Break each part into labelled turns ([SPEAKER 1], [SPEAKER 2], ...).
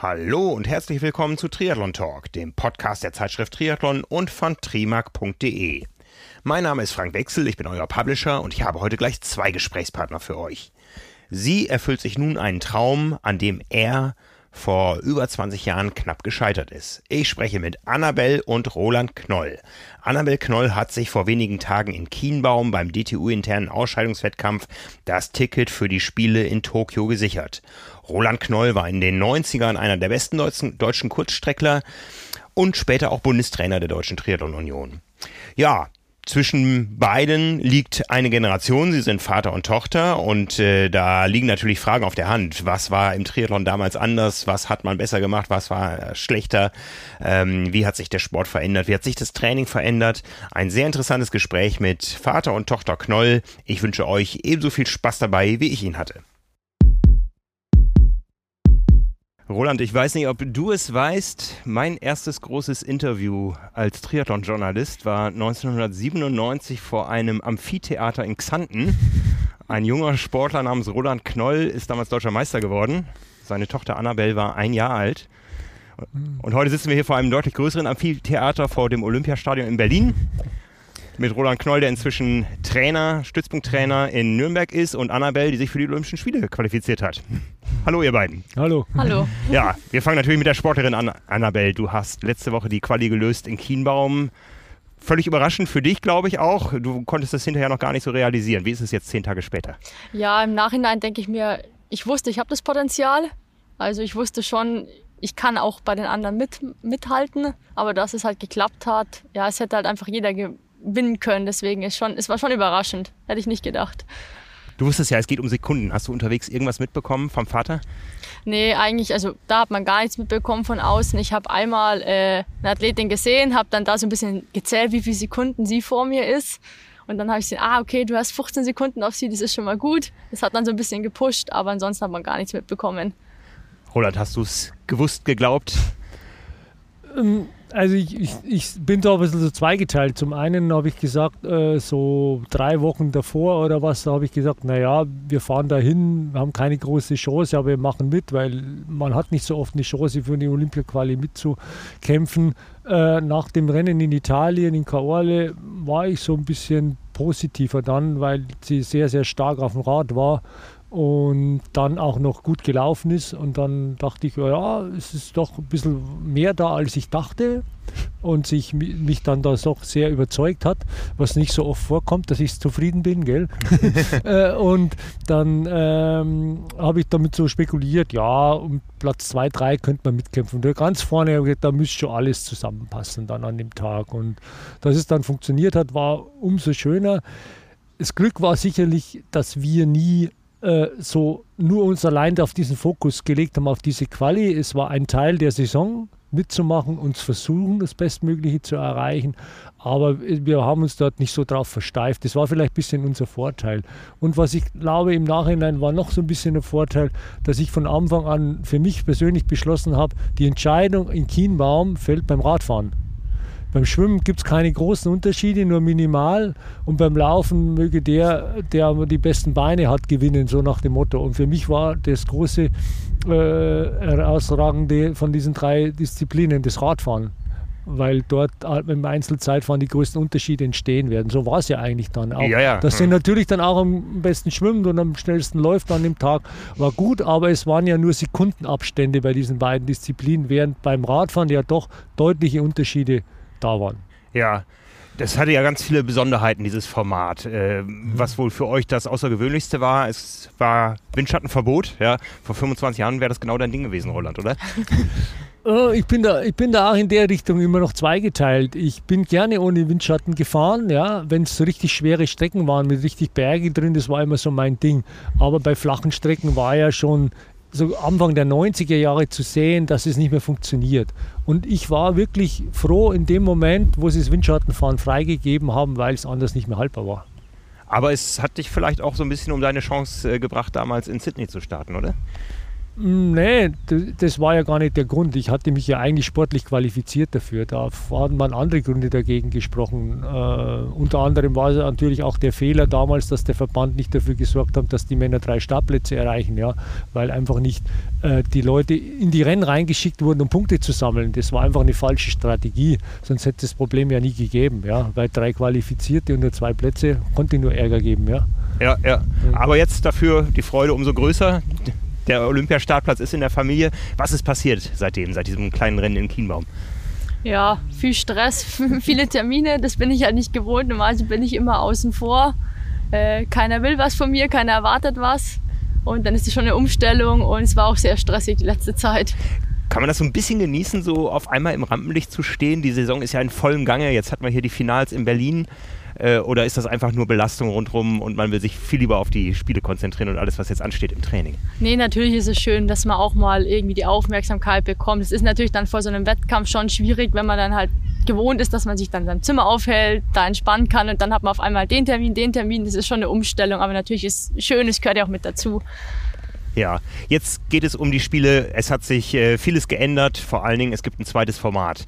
[SPEAKER 1] Hallo und herzlich willkommen zu Triathlon Talk, dem Podcast der Zeitschrift Triathlon und von trimark.de. Mein Name ist Frank Wechsel, ich bin euer Publisher und ich habe heute gleich zwei Gesprächspartner für euch. Sie erfüllt sich nun einen Traum, an dem er vor über 20 Jahren knapp gescheitert ist. Ich spreche mit Annabel und Roland Knoll. Annabel Knoll hat sich vor wenigen Tagen in Kienbaum beim DTU-internen Ausscheidungswettkampf das Ticket für die Spiele in Tokio gesichert. Roland Knoll war in den 90ern einer der besten deutschen, deutschen Kurzstreckler und später auch Bundestrainer der Deutschen Triathlon Union. Ja, zwischen beiden liegt eine Generation, sie sind Vater und Tochter und äh, da liegen natürlich Fragen auf der Hand. Was war im Triathlon damals anders? Was hat man besser gemacht? Was war schlechter? Ähm, wie hat sich der Sport verändert? Wie hat sich das Training verändert? Ein sehr interessantes Gespräch mit Vater und Tochter Knoll. Ich wünsche euch ebenso viel Spaß dabei, wie ich ihn hatte. Roland, ich weiß nicht, ob du es weißt. Mein erstes großes Interview als Triathlon-Journalist war 1997 vor einem Amphitheater in Xanten. Ein junger Sportler namens Roland Knoll ist damals deutscher Meister geworden. Seine Tochter Annabelle war ein Jahr alt. Und heute sitzen wir hier vor einem deutlich größeren Amphitheater vor dem Olympiastadion in Berlin mit Roland Knoll, der inzwischen Trainer, Stützpunkttrainer in Nürnberg ist und Annabelle, die sich für die Olympischen Spiele qualifiziert hat. Hallo ihr beiden.
[SPEAKER 2] Hallo.
[SPEAKER 3] Hallo.
[SPEAKER 1] Ja, wir fangen natürlich mit der Sportlerin an. Annabelle, du hast letzte Woche die Quali gelöst in Kienbaum. Völlig überraschend für dich, glaube ich auch. Du konntest das hinterher noch gar nicht so realisieren. Wie ist es jetzt zehn Tage später?
[SPEAKER 3] Ja, im Nachhinein denke ich mir, ich wusste, ich habe das Potenzial. Also ich wusste schon, ich kann auch bei den anderen mit, mithalten. Aber dass es halt geklappt hat, ja, es hätte halt einfach jeder gewinnen können. Deswegen ist schon, es war schon überraschend. Hätte ich nicht gedacht.
[SPEAKER 1] Du wusstest ja, es geht um Sekunden. Hast du unterwegs irgendwas mitbekommen vom Vater?
[SPEAKER 3] Nee, eigentlich, also da hat man gar nichts mitbekommen von außen. Ich habe einmal äh, eine Athletin gesehen, habe dann da so ein bisschen gezählt, wie viele Sekunden sie vor mir ist. Und dann habe ich gesehen, ah, okay, du hast 15 Sekunden auf sie, das ist schon mal gut. Das hat dann so ein bisschen gepusht, aber ansonsten hat man gar nichts mitbekommen.
[SPEAKER 1] Roland, hast du es gewusst, geglaubt?
[SPEAKER 2] Ähm, also ich, ich, ich, bin da ein bisschen so zweigeteilt. Zum einen habe ich gesagt, äh, so drei Wochen davor oder was, da habe ich gesagt, naja, wir fahren dahin, haben keine große Chance, aber wir machen mit, weil man hat nicht so oft eine Chance für eine Olympia-Quali mitzukämpfen. Äh, nach dem Rennen in Italien, in Caorle, war ich so ein bisschen positiver dann, weil sie sehr, sehr stark auf dem Rad war und dann auch noch gut gelaufen ist. Und dann dachte ich, ja, es ist doch ein bisschen mehr da, als ich dachte. Und sich mich dann da doch sehr überzeugt hat, was nicht so oft vorkommt, dass ich zufrieden bin, gell? Äh, und dann ähm, habe ich damit so spekuliert, ja, um Platz 2, 3 könnte man mitkämpfen. Und ganz vorne, da müsste schon alles zusammenpassen dann an dem Tag. Und dass es dann funktioniert hat, war umso schöner. Das Glück war sicherlich, dass wir nie äh, so nur uns allein auf diesen Fokus gelegt haben, auf diese Quali. Es war ein Teil der Saison mitzumachen, uns versuchen, das Bestmögliche zu erreichen. Aber wir haben uns dort nicht so drauf versteift. Das war vielleicht ein bisschen unser Vorteil. Und was ich glaube, im Nachhinein war noch so ein bisschen ein Vorteil, dass ich von Anfang an für mich persönlich beschlossen habe, die Entscheidung in Kienbaum fällt beim Radfahren. Beim Schwimmen gibt es keine großen Unterschiede, nur minimal. Und beim Laufen möge der, der die besten Beine hat, gewinnen, so nach dem Motto. Und für mich war das große äh, herausragende von diesen drei Disziplinen das Radfahren. Weil dort im Einzelzeitfahren die größten Unterschiede entstehen werden. So war es ja eigentlich dann auch.
[SPEAKER 1] Ja, ja.
[SPEAKER 2] Das sind natürlich dann auch am besten schwimmt und am schnellsten läuft an dem Tag. War gut, aber es waren ja nur Sekundenabstände bei diesen beiden Disziplinen, während beim Radfahren ja doch deutliche Unterschiede da waren.
[SPEAKER 1] Ja, das hatte ja ganz viele Besonderheiten, dieses Format. Äh, mhm. Was wohl für euch das Außergewöhnlichste war, es war Windschattenverbot. Ja, vor 25 Jahren wäre das genau dein Ding gewesen, Roland, oder?
[SPEAKER 2] Oh, ich bin, da, ich bin da auch in der Richtung immer noch zweigeteilt. Ich bin gerne ohne Windschatten gefahren, ja, wenn es so richtig schwere Strecken waren mit richtig Berge drin, das war immer so mein Ding. Aber bei flachen Strecken war ja schon so Anfang der 90er Jahre zu sehen, dass es nicht mehr funktioniert. Und ich war wirklich froh in dem Moment, wo sie das Windschattenfahren freigegeben haben, weil es anders nicht mehr haltbar war.
[SPEAKER 1] Aber es hat dich vielleicht auch so ein bisschen um deine Chance äh, gebracht, damals in Sydney zu starten, oder?
[SPEAKER 2] Mm, nee, das war ja gar nicht der Grund. Ich hatte mich ja eigentlich sportlich qualifiziert dafür. Da haben man andere Gründe dagegen gesprochen. Äh, unter anderem war es natürlich auch der Fehler damals, dass der Verband nicht dafür gesorgt hat, dass die Männer drei Startplätze erreichen, ja, weil einfach nicht äh, die Leute in die Rennen reingeschickt wurden, um Punkte zu sammeln. Das war einfach eine falsche Strategie. Sonst hätte es das Problem ja nie gegeben, ja, weil drei Qualifizierte und nur zwei Plätze konnte nur Ärger geben, ja.
[SPEAKER 1] Ja, ja. Aber jetzt dafür die Freude umso größer der Olympiastartplatz ist in der Familie. Was ist passiert seitdem, seit diesem kleinen Rennen in Kienbaum?
[SPEAKER 3] Ja, viel Stress, viele Termine, das bin ich halt nicht gewohnt. Normalerweise bin ich immer außen vor. Äh, keiner will was von mir, keiner erwartet was. Und dann ist es schon eine Umstellung und es war auch sehr stressig die letzte Zeit.
[SPEAKER 1] Kann man das so ein bisschen genießen, so auf einmal im Rampenlicht zu stehen? Die Saison ist ja in vollem Gange. Jetzt hatten wir hier die Finals in Berlin. Äh, oder ist das einfach nur Belastung rundherum und man will sich viel lieber auf die Spiele konzentrieren und alles, was jetzt ansteht im Training?
[SPEAKER 3] Nee, natürlich ist es schön, dass man auch mal irgendwie die Aufmerksamkeit bekommt. Es ist natürlich dann vor so einem Wettkampf schon schwierig, wenn man dann halt gewohnt ist, dass man sich dann in seinem Zimmer aufhält, da entspannen kann und dann hat man auf einmal den Termin, den Termin. Das ist schon eine Umstellung, aber natürlich ist es schön, es gehört ja auch mit dazu.
[SPEAKER 1] Ja, jetzt geht es um die Spiele. Es hat sich äh, vieles geändert. Vor allen Dingen, es gibt ein zweites Format.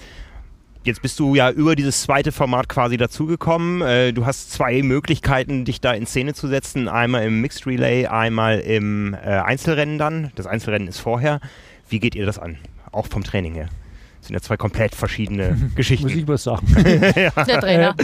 [SPEAKER 1] Jetzt bist du ja über dieses zweite Format quasi dazugekommen. Äh, du hast zwei Möglichkeiten, dich da in Szene zu setzen. Einmal im Mixed Relay, einmal im äh, Einzelrennen dann. Das Einzelrennen ist vorher. Wie geht ihr das an? Auch vom Training her. Das sind ja zwei komplett verschiedene Geschichten.
[SPEAKER 2] Muss ich was sagen.
[SPEAKER 3] ja. Der Trainer.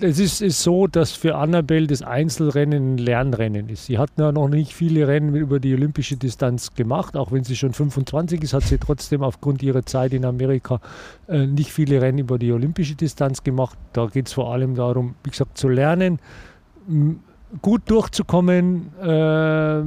[SPEAKER 2] Es ist, ist, so, dass für Annabelle das Einzelrennen ein Lernrennen ist. Sie hat noch nicht viele Rennen über die olympische Distanz gemacht, auch wenn sie schon 25 ist, hat sie trotzdem aufgrund ihrer Zeit in Amerika äh, nicht viele Rennen über die olympische Distanz gemacht. Da geht es vor allem darum, wie gesagt, zu lernen, gut durchzukommen, äh,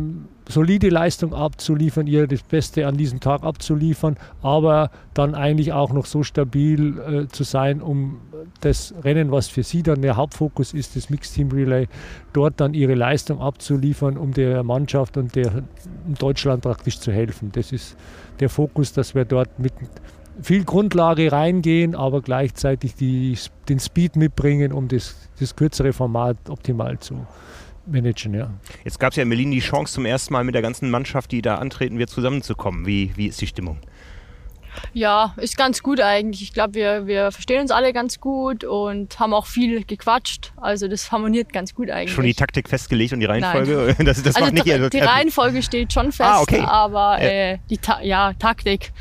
[SPEAKER 2] solide Leistung abzuliefern, ihr das Beste an diesem Tag abzuliefern, aber dann eigentlich auch noch so stabil äh, zu sein, um das Rennen, was für sie dann der Hauptfokus ist, das Mixed Team Relay, dort dann ihre Leistung abzuliefern, um der Mannschaft und der Deutschland praktisch zu helfen. Das ist der Fokus, dass wir dort mit viel Grundlage reingehen, aber gleichzeitig die, den Speed mitbringen, um das, das kürzere Format optimal zu managen. Ja.
[SPEAKER 1] Jetzt gab es ja in Berlin die Chance, zum ersten Mal mit der ganzen Mannschaft, die da antreten wird, zusammenzukommen. Wie, wie ist die Stimmung?
[SPEAKER 3] Ja, ist ganz gut eigentlich. Ich glaube, wir, wir verstehen uns alle ganz gut und haben auch viel gequatscht. Also das harmoniert ganz gut eigentlich.
[SPEAKER 1] Schon die Taktik festgelegt und die Reihenfolge? Das, das
[SPEAKER 3] also nicht die Reihenfolge steht schon fest, ah, okay. aber äh, die Ta ja, Taktik.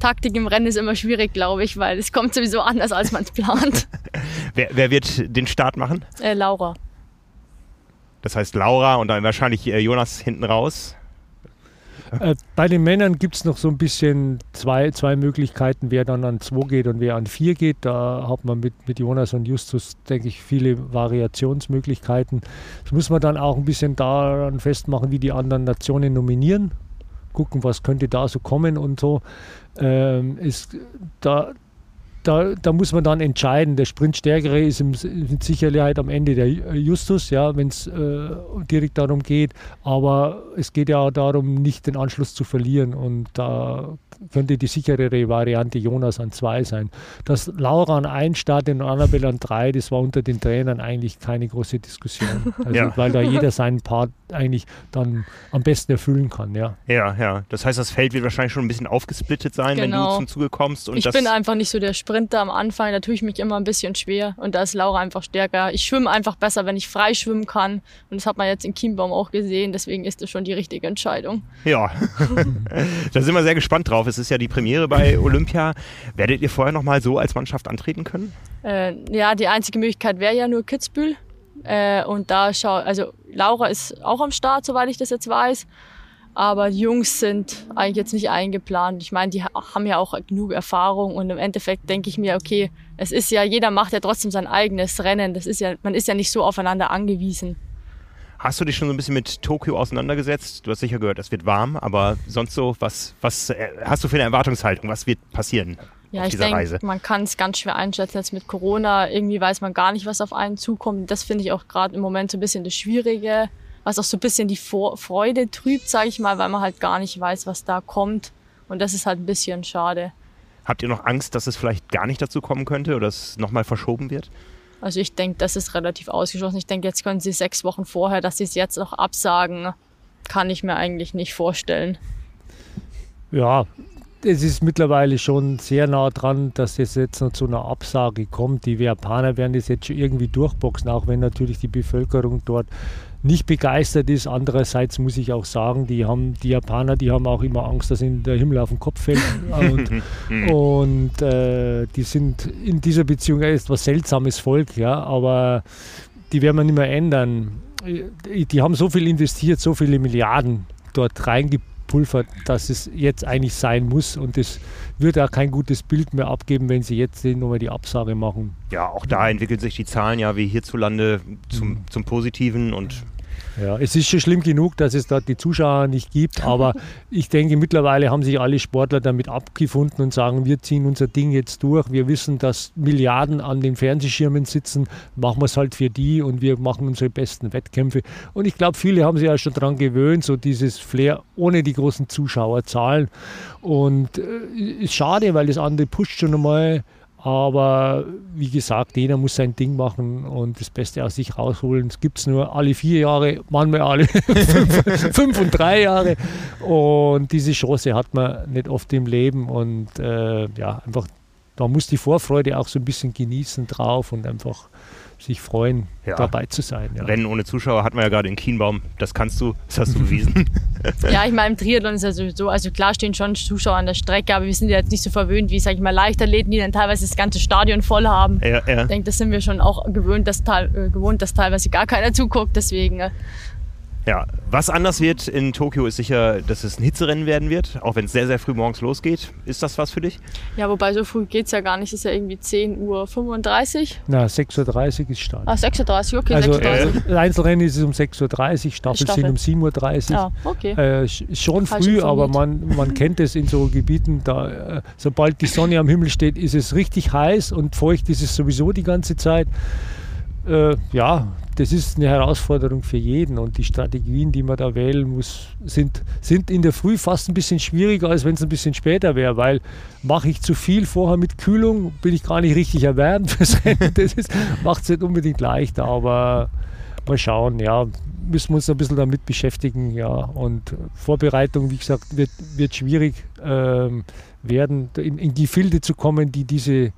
[SPEAKER 3] Taktik im Rennen ist immer schwierig, glaube ich, weil es kommt sowieso anders, als man es plant.
[SPEAKER 1] wer, wer, wird den Start machen?
[SPEAKER 3] Äh, Laura.
[SPEAKER 1] Das heißt Laura und dann wahrscheinlich äh, Jonas hinten raus.
[SPEAKER 2] Äh, bei den Männern gibt es noch so ein bisschen zwei, zwei Möglichkeiten, wer dann an 2 geht und wer an 4 geht. Da hat man mit, mit Jonas und Justus, denke ich, viele Variationsmöglichkeiten. Das muss man dann auch ein bisschen daran festmachen, wie die anderen Nationen nominieren. Gucken, was könnte da so kommen und so. Ähm, ist, da, da, da, muss man dann entscheiden. Der Sprintstärkere ist mit Sicherheit am Ende der Justus, ja, wenn es äh, direkt darum geht. Aber es geht ja auch darum, nicht den Anschluss zu verlieren. Und da könnte die sicherere Variante Jonas an zwei sein. Dass Laura an ein startet und Annabelle an drei, das war unter den Trainern eigentlich keine große Diskussion. Also, ja. Weil da jeder seinen Part eigentlich dann am besten erfüllen kann. Ja.
[SPEAKER 1] ja, ja. Das heißt, das Feld wird wahrscheinlich schon ein bisschen aufgesplittet sein, genau. wenn du genau. zum Zuge kommst.
[SPEAKER 3] Und ich bin einfach nicht so der Sprinter am Anfang, da tue ich mich immer ein bisschen schwer und da ist Laura einfach stärker. Ich schwimme einfach besser, wenn ich frei schwimmen kann und das hat man jetzt in Chiembaum auch gesehen, deswegen ist das schon die richtige Entscheidung.
[SPEAKER 1] Ja, da sind wir sehr gespannt drauf es ist ja die Premiere bei Olympia. Werdet ihr vorher noch mal so als Mannschaft antreten können?
[SPEAKER 3] Äh, ja, die einzige Möglichkeit wäre ja nur Kitzbühel. Äh, und da schau, also Laura ist auch am Start, soweit ich das jetzt weiß. Aber die Jungs sind eigentlich jetzt nicht eingeplant. Ich meine, die haben ja auch genug Erfahrung und im Endeffekt denke ich mir, okay, es ist ja, jeder macht ja trotzdem sein eigenes Rennen. Das ist ja, man ist ja nicht so aufeinander angewiesen.
[SPEAKER 1] Hast du dich schon so ein bisschen mit Tokio auseinandergesetzt? Du hast sicher gehört, es wird warm, aber sonst so, was, was äh, hast du für eine Erwartungshaltung? Was wird passieren?
[SPEAKER 3] Ja, ich denke, man kann es ganz schwer einschätzen jetzt mit Corona. Irgendwie weiß man gar nicht, was auf einen zukommt. Das finde ich auch gerade im Moment so ein bisschen das Schwierige, was auch so ein bisschen die Vor Freude trübt, sage ich mal, weil man halt gar nicht weiß, was da kommt. Und das ist halt ein bisschen schade.
[SPEAKER 1] Habt ihr noch Angst, dass es vielleicht gar nicht dazu kommen könnte oder es nochmal verschoben wird?
[SPEAKER 3] Also ich denke, das ist relativ ausgeschlossen. Ich denke, jetzt können sie sechs Wochen vorher, dass sie es jetzt noch absagen, kann ich mir eigentlich nicht vorstellen.
[SPEAKER 2] Ja, es ist mittlerweile schon sehr nah dran, dass es jetzt noch zu einer Absage kommt. Die Japaner werden das jetzt schon irgendwie durchboxen, auch wenn natürlich die Bevölkerung dort nicht begeistert ist. Andererseits muss ich auch sagen, die, haben, die Japaner, die haben auch immer Angst, dass ihnen der Himmel auf den Kopf fällt. und, und äh, die sind in dieser Beziehung etwas seltsames Volk, ja, aber die werden wir nicht mehr ändern. Die haben so viel investiert, so viele Milliarden dort reingebracht gepulvert, dass es jetzt eigentlich sein muss. Und es wird auch kein gutes Bild mehr abgeben, wenn sie jetzt nochmal die Absage machen.
[SPEAKER 1] Ja, auch da entwickeln sich die Zahlen ja wie hierzulande zum, mhm. zum Positiven und
[SPEAKER 2] ja, es ist schon schlimm genug, dass es dort die Zuschauer nicht gibt, aber ich denke, mittlerweile haben sich alle Sportler damit abgefunden und sagen, wir ziehen unser Ding jetzt durch. Wir wissen, dass Milliarden an den Fernsehschirmen sitzen, machen wir es halt für die und wir machen unsere besten Wettkämpfe. Und ich glaube, viele haben sich ja schon daran gewöhnt, so dieses Flair ohne die großen Zuschauerzahlen. Und äh, ist schade, weil das andere pusht schon einmal aber wie gesagt, jeder muss sein Ding machen und das Beste aus sich rausholen. Es gibt es nur alle vier Jahre, manchmal alle fünf, fünf, und drei Jahre. Und diese Chance hat man nicht oft im Leben. Und äh, ja, einfach, da muss die Vorfreude auch so ein bisschen genießen drauf und einfach sich freuen, ja. dabei zu sein.
[SPEAKER 1] Ja. Rennen ohne Zuschauer hat man ja gerade in Kienbaum. Das kannst du, das hast du bewiesen.
[SPEAKER 3] ja, ich meine, im Triathlon ist ja sowieso, also klar stehen schon Zuschauer an der Strecke, aber wir sind ja jetzt nicht so verwöhnt wie, sag ich mal, Leichtathleten, die dann teilweise das ganze Stadion voll haben. Ja, ja. Ich denke, das sind wir schon auch gewöhnt, dass, äh, gewohnt, dass teilweise gar keiner zuguckt. Deswegen äh,
[SPEAKER 1] ja, was anders wird in Tokio ist sicher, dass es ein Hitzerennen werden wird, auch wenn es sehr, sehr früh morgens losgeht. Ist das was für dich?
[SPEAKER 3] Ja, wobei so früh geht es ja gar nicht. Es ist ja irgendwie 10.35 Uhr.
[SPEAKER 2] Na, 6.30 Uhr ist Start.
[SPEAKER 3] Ah, 6.30 Uhr, okay.
[SPEAKER 2] Also 6.30 Äh, Einzelrennen ist es um 6.30 Uhr, Staffel, Staffel. sind um 7.30 Uhr. Ja, okay. Äh, schon früh, aber man, man kennt es in so Gebieten, da, äh, sobald die Sonne am Himmel steht, ist es richtig heiß und feucht ist es sowieso die ganze Zeit. Äh, ja, das ist eine Herausforderung für jeden und die Strategien, die man da wählen muss, sind, sind in der Früh fast ein bisschen schwieriger, als wenn es ein bisschen später wäre, weil mache ich zu viel vorher mit Kühlung, bin ich gar nicht richtig erwärmt fürs Rennen. Das macht es nicht unbedingt leichter, aber mal schauen, ja, müssen wir uns ein bisschen damit beschäftigen, ja. Und Vorbereitung, wie gesagt, wird, wird schwierig ähm, werden, in, in die Filde zu kommen, die diese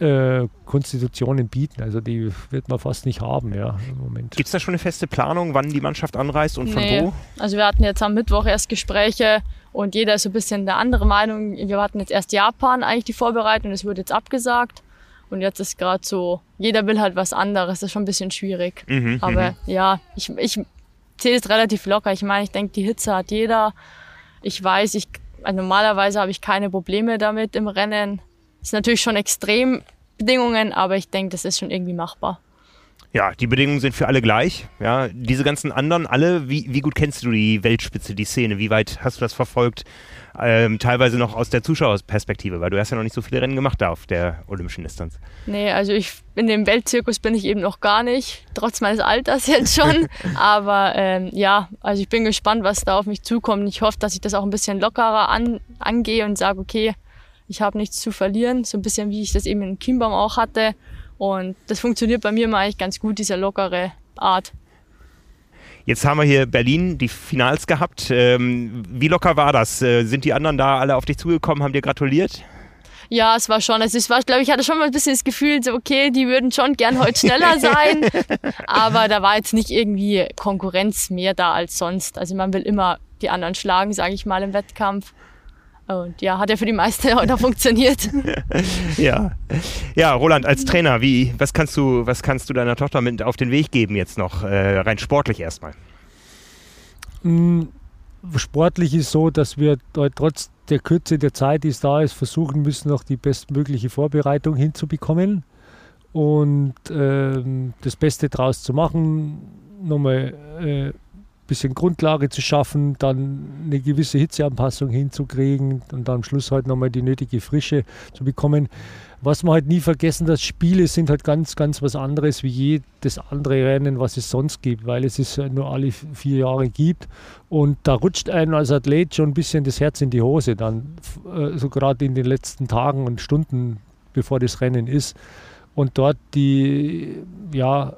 [SPEAKER 2] äh, Konstitutionen bieten. Also die wird man fast nicht haben, ja, im Moment.
[SPEAKER 1] Gibt es da schon eine feste Planung, wann die Mannschaft anreist und nee. von wo?
[SPEAKER 3] Also wir hatten jetzt am Mittwoch erst Gespräche und jeder ist so ein bisschen der andere Meinung. Wir hatten jetzt erst Japan eigentlich die Vorbereitung, das wurde jetzt abgesagt. Und jetzt ist gerade so, jeder will halt was anderes, das ist schon ein bisschen schwierig. Mhm, Aber mhm. ja, ich, ich sehe es relativ locker. Ich meine, ich denke, die Hitze hat jeder. Ich weiß, ich, also normalerweise habe ich keine Probleme damit im Rennen ist natürlich schon extrem Bedingungen, aber ich denke, das ist schon irgendwie machbar.
[SPEAKER 1] Ja, die Bedingungen sind für alle gleich. Ja, diese ganzen anderen, alle, wie, wie gut kennst du die Weltspitze, die Szene? Wie weit hast du das verfolgt? Ähm, teilweise noch aus der Zuschauerperspektive, weil du hast ja noch nicht so viele Rennen gemacht da auf der olympischen Distanz.
[SPEAKER 3] Nee, also ich in dem Weltzirkus bin ich eben noch gar nicht, trotz meines Alters jetzt schon. Aber ähm, ja, also ich bin gespannt, was da auf mich zukommt. Ich hoffe, dass ich das auch ein bisschen lockerer an, angehe und sage, okay, ich habe nichts zu verlieren, so ein bisschen wie ich das eben in Kimbaum auch hatte. Und das funktioniert bei mir immer eigentlich ganz gut, diese lockere Art.
[SPEAKER 1] Jetzt haben wir hier Berlin die Finals gehabt. Ähm, wie locker war das? Äh, sind die anderen da alle auf dich zugekommen, haben dir gratuliert?
[SPEAKER 3] Ja, es war schon. Also es war, glaube ich, hatte schon mal ein bisschen das Gefühl, so okay, die würden schon gern heute schneller sein. aber da war jetzt nicht irgendwie Konkurrenz mehr da als sonst. Also man will immer die anderen schlagen, sage ich mal, im Wettkampf. Und ja, hat ja für die meisten heute funktioniert.
[SPEAKER 1] ja. Ja, Roland, als Trainer, wie, was kannst du, was kannst du deiner Tochter mit auf den Weg geben jetzt noch, äh, rein sportlich erstmal?
[SPEAKER 2] Mm, sportlich ist so, dass wir trotz der Kürze der Zeit, die es da ist, versuchen müssen, noch die bestmögliche Vorbereitung hinzubekommen und äh, das Beste draus zu machen. Nochmal äh, bisschen Grundlage zu schaffen, dann eine gewisse Hitzeanpassung hinzukriegen und dann am Schluss halt nochmal die nötige Frische zu bekommen. Was man halt nie vergessen, dass Spiele sind halt ganz, ganz was anderes wie jedes andere Rennen, was es sonst gibt, weil es es nur alle vier Jahre gibt. Und da rutscht einem als Athlet schon ein bisschen das Herz in die Hose dann, äh, so gerade in den letzten Tagen und Stunden, bevor das Rennen ist. Und dort die, ja,